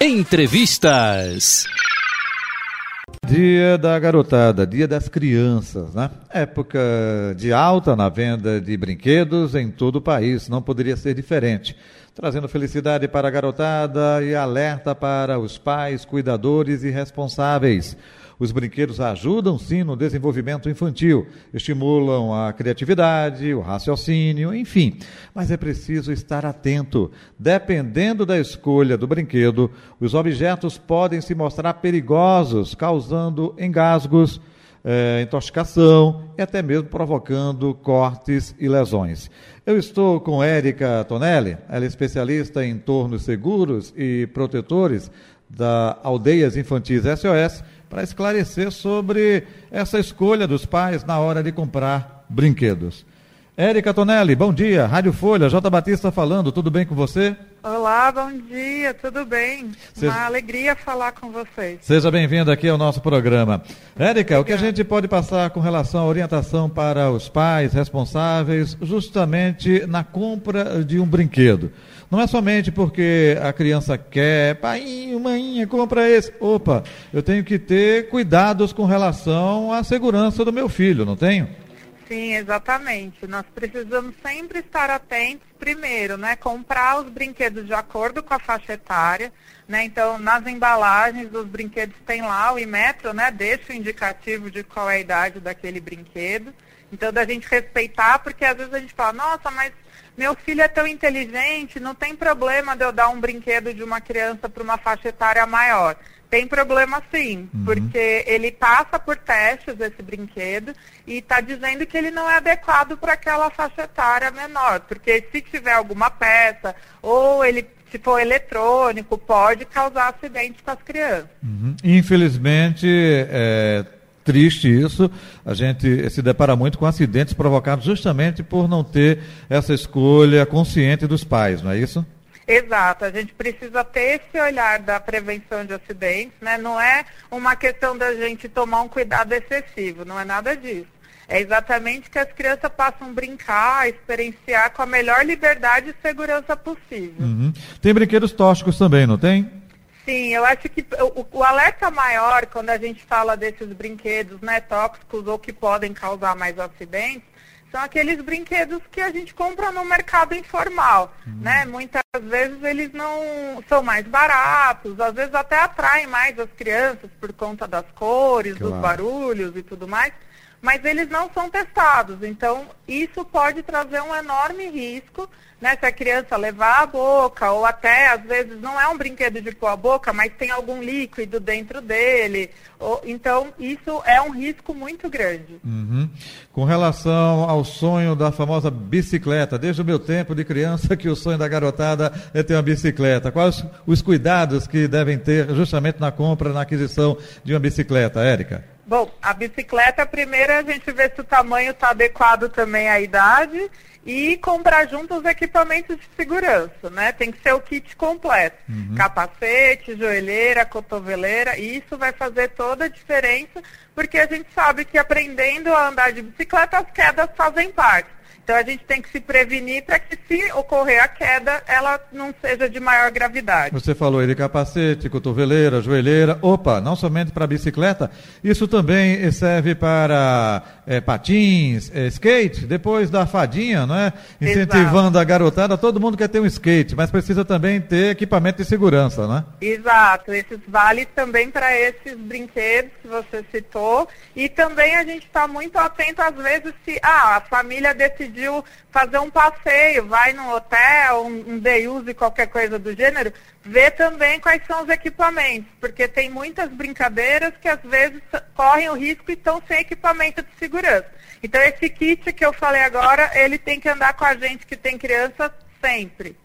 Entrevistas. Dia da garotada, dia das crianças, né? Época de alta na venda de brinquedos em todo o país, não poderia ser diferente. Trazendo felicidade para a garotada e alerta para os pais, cuidadores e responsáveis. Os brinquedos ajudam sim no desenvolvimento infantil, estimulam a criatividade, o raciocínio, enfim. Mas é preciso estar atento. Dependendo da escolha do brinquedo, os objetos podem se mostrar perigosos, causando engasgos, é, intoxicação e até mesmo provocando cortes e lesões. Eu estou com Érica Tonelli, ela é especialista em tornos seguros e protetores da Aldeias Infantis SOS para esclarecer sobre essa escolha dos pais na hora de comprar brinquedos. Érica Tonelli, bom dia. Rádio Folha, J. Batista falando, tudo bem com você? Olá, bom dia, tudo bem? Seja... Uma alegria falar com vocês. Seja bem-vinda aqui ao nosso programa. Érica, o que a gente pode passar com relação à orientação para os pais responsáveis justamente na compra de um brinquedo? Não é somente porque a criança quer, pai, mãe, compra esse. Opa, eu tenho que ter cuidados com relação à segurança do meu filho, não tenho? Sim, exatamente. Nós precisamos sempre estar atentos, primeiro, né? Comprar os brinquedos de acordo com a faixa etária, né? Então, nas embalagens dos brinquedos tem lá o Imetro, né? Deixa o indicativo de qual é a idade daquele brinquedo. Então, da gente respeitar, porque às vezes a gente fala, nossa, mas meu filho é tão inteligente, não tem problema de eu dar um brinquedo de uma criança para uma faixa etária maior. Tem problema sim, uhum. porque ele passa por testes esse brinquedo e está dizendo que ele não é adequado para aquela faixa etária menor, porque se tiver alguma peça ou ele se for eletrônico, pode causar acidentes com as crianças. Uhum. Infelizmente, é, triste isso. A gente se depara muito com acidentes provocados justamente por não ter essa escolha consciente dos pais, não é isso? Exato, a gente precisa ter esse olhar da prevenção de acidentes, né? Não é uma questão da gente tomar um cuidado excessivo, não é nada disso. É exatamente que as crianças possam brincar, experienciar com a melhor liberdade e segurança possível. Uhum. Tem brinquedos tóxicos também, não tem? Sim, eu acho que o, o, alerta maior quando a gente fala desses brinquedos né, tóxicos ou que podem causar mais acidentes são aqueles brinquedos que a gente compra no mercado informal, uhum. né? Muitas vezes eles não são mais baratos, às vezes até atraem mais as crianças por conta das cores, claro. dos barulhos e tudo mais mas eles não são testados. Então, isso pode trazer um enorme risco, né? Se a criança levar a boca, ou até, às vezes, não é um brinquedo de pôr a boca, mas tem algum líquido dentro dele. Ou, então, isso é um risco muito grande. Uhum. Com relação ao sonho da famosa bicicleta, desde o meu tempo de criança, que o sonho da garotada é ter uma bicicleta. Quais os cuidados que devem ter justamente na compra, na aquisição de uma bicicleta, Érica? Bom, a bicicleta, primeiro a gente vê se o tamanho está adequado também à idade e comprar junto os equipamentos de segurança, né? Tem que ser o kit completo. Uhum. Capacete, joelheira, cotoveleira, e isso vai fazer toda a diferença, porque a gente sabe que aprendendo a andar de bicicleta, as quedas fazem parte. Então a gente tem que se prevenir para que se ocorrer a queda, ela não seja de maior gravidade. Você falou aí de capacete, cotoveleira, joelheira. Opa, não somente para bicicleta, isso também serve para é, patins, é, skate, depois da fadinha, não é? Incentivando Exato. a garotada, todo mundo quer ter um skate, mas precisa também ter equipamento de segurança, né? Exato, esses vale também para esses brinquedos que você citou. E também a gente está muito atento às vezes se ah, a família decidiu decidiu fazer um passeio, vai num hotel, um, um day use, qualquer coisa do gênero, vê também quais são os equipamentos, porque tem muitas brincadeiras que às vezes correm o risco e estão sem equipamento de segurança. Então esse kit que eu falei agora, ele tem que andar com a gente que tem criança sempre.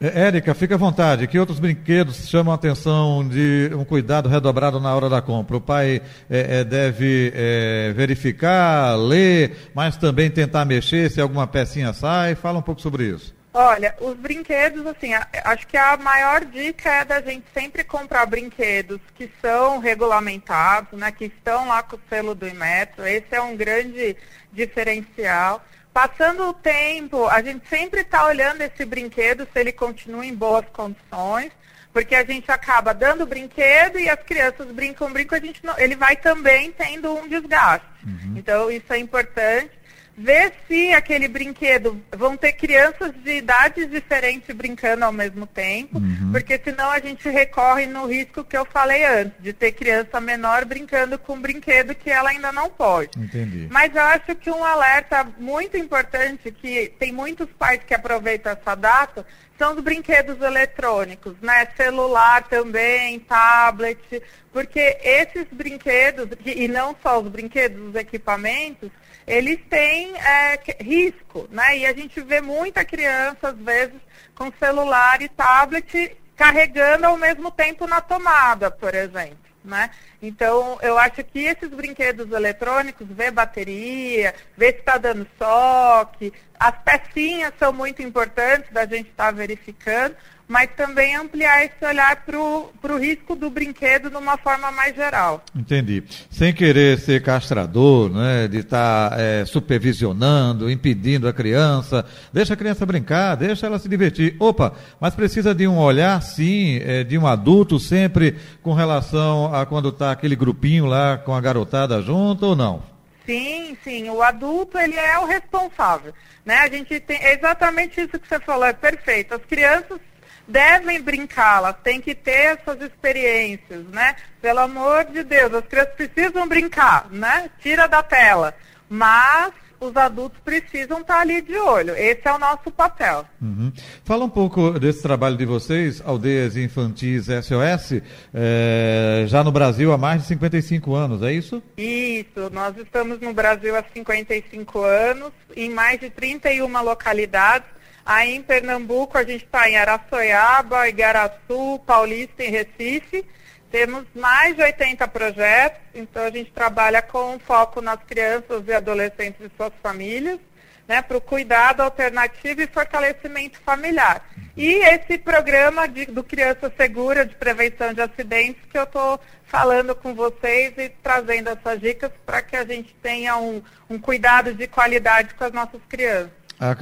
É, Érica, fica à vontade. Que outros brinquedos chamam a atenção de um cuidado redobrado na hora da compra? O pai é, é, deve é, verificar, ler, mas também tentar mexer se alguma pecinha sai. Fala um pouco sobre isso. Olha, os brinquedos, assim, acho que a maior dica é da gente sempre comprar brinquedos que são regulamentados, né, que estão lá com o selo do Imetro. Esse é um grande diferencial. Passando o tempo, a gente sempre está olhando esse brinquedo se ele continua em boas condições, Porque a gente acaba dando brinquedo e as crianças brincam, brincam, a gente não, ele vai também tendo um desgaste. Uhum. Então, isso é importante ver se aquele brinquedo vão ter crianças de idades diferentes brincando ao mesmo tempo, uhum. porque senão a gente recorre no risco que eu falei antes, de ter criança menor brincando com um brinquedo que ela ainda não pode. Entendi. Mas eu acho que um alerta muito importante, que tem muitos pais que aproveitam essa data, são os brinquedos eletrônicos, né? Celular também, tablet, porque esses brinquedos, e não só os brinquedos, os equipamentos, eles têm é, risco, né? E a gente vê muita criança, às vezes, com celular e tablet carregando ao mesmo tempo na tomada, por exemplo. Né? Então, eu acho que esses brinquedos eletrônicos, ver bateria, ver se está dando choque, as pecinhas são muito importantes da gente estar tá verificando, mas também ampliar esse olhar para o risco do brinquedo de uma forma mais geral. Entendi. Sem querer ser castrador, né, de estar tá, é, supervisionando, impedindo a criança, deixa a criança brincar, deixa ela se divertir. Opa, mas precisa de um olhar, sim, é, de um adulto sempre com relação a quando está aquele grupinho lá com a garotada junto ou não? Sim, sim. O adulto, ele é o responsável. Né? A gente tem exatamente isso que você falou, é perfeito. As crianças devem brincar, elas têm que ter essas experiências, né? Pelo amor de Deus, as crianças precisam brincar, né? Tira da tela. Mas os adultos precisam estar ali de olho. Esse é o nosso papel. Uhum. Fala um pouco desse trabalho de vocês, Aldeias Infantis SOS, é, já no Brasil há mais de 55 anos, é isso? Isso, nós estamos no Brasil há 55 anos, em mais de 31 localidades. Aí em Pernambuco a gente está em Araçoiaba, Igaraçu, Paulista e Recife. Temos mais de 80 projetos, então a gente trabalha com foco nas crianças e adolescentes e suas famílias, né, para o cuidado alternativo e fortalecimento familiar. E esse programa de, do Criança Segura, de prevenção de acidentes, que eu estou falando com vocês e trazendo essas dicas para que a gente tenha um, um cuidado de qualidade com as nossas crianças. A,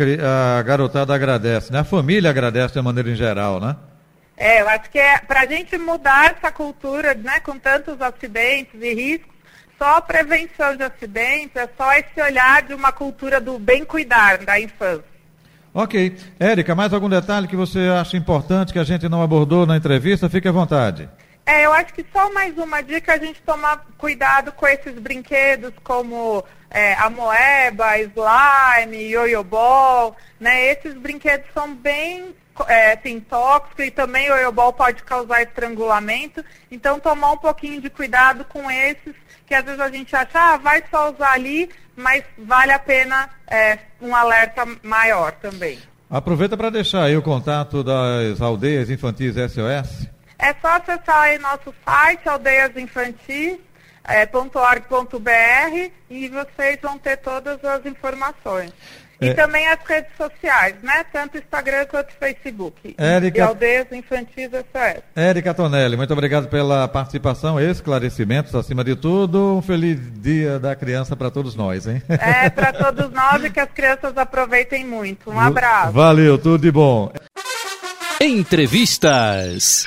a garotada agradece, né? A família agradece de maneira em geral, né? É, eu acho que é para a gente mudar essa cultura, né, com tantos acidentes e riscos, só a prevenção de acidentes, é só esse olhar de uma cultura do bem cuidar da infância. Ok. Érica, mais algum detalhe que você acha importante que a gente não abordou na entrevista? Fique à vontade. É, eu acho que só mais uma dica a gente tomar cuidado com esses brinquedos como é, a moeba, slime, yo-yo ball, né? Esses brinquedos são bem é, assim, tóxicos e também o pode causar estrangulamento. Então tomar um pouquinho de cuidado com esses, que às vezes a gente acha, ah, vai só usar ali, mas vale a pena é, um alerta maior também. Aproveita para deixar aí o contato das aldeias infantis SOS. É só acessar aí nosso site, aldeiasinfantis.org.br, é, e vocês vão ter todas as informações. E é. também as redes sociais, né? Tanto Instagram quanto Facebook. Érica... E Aldeias Infantis SOS. Érica Tonelli, muito obrigado pela participação, esclarecimentos acima de tudo. Um feliz dia da criança para todos nós, hein? É, para todos nós e que as crianças aproveitem muito. Um abraço. Valeu, tudo de bom. Entrevistas.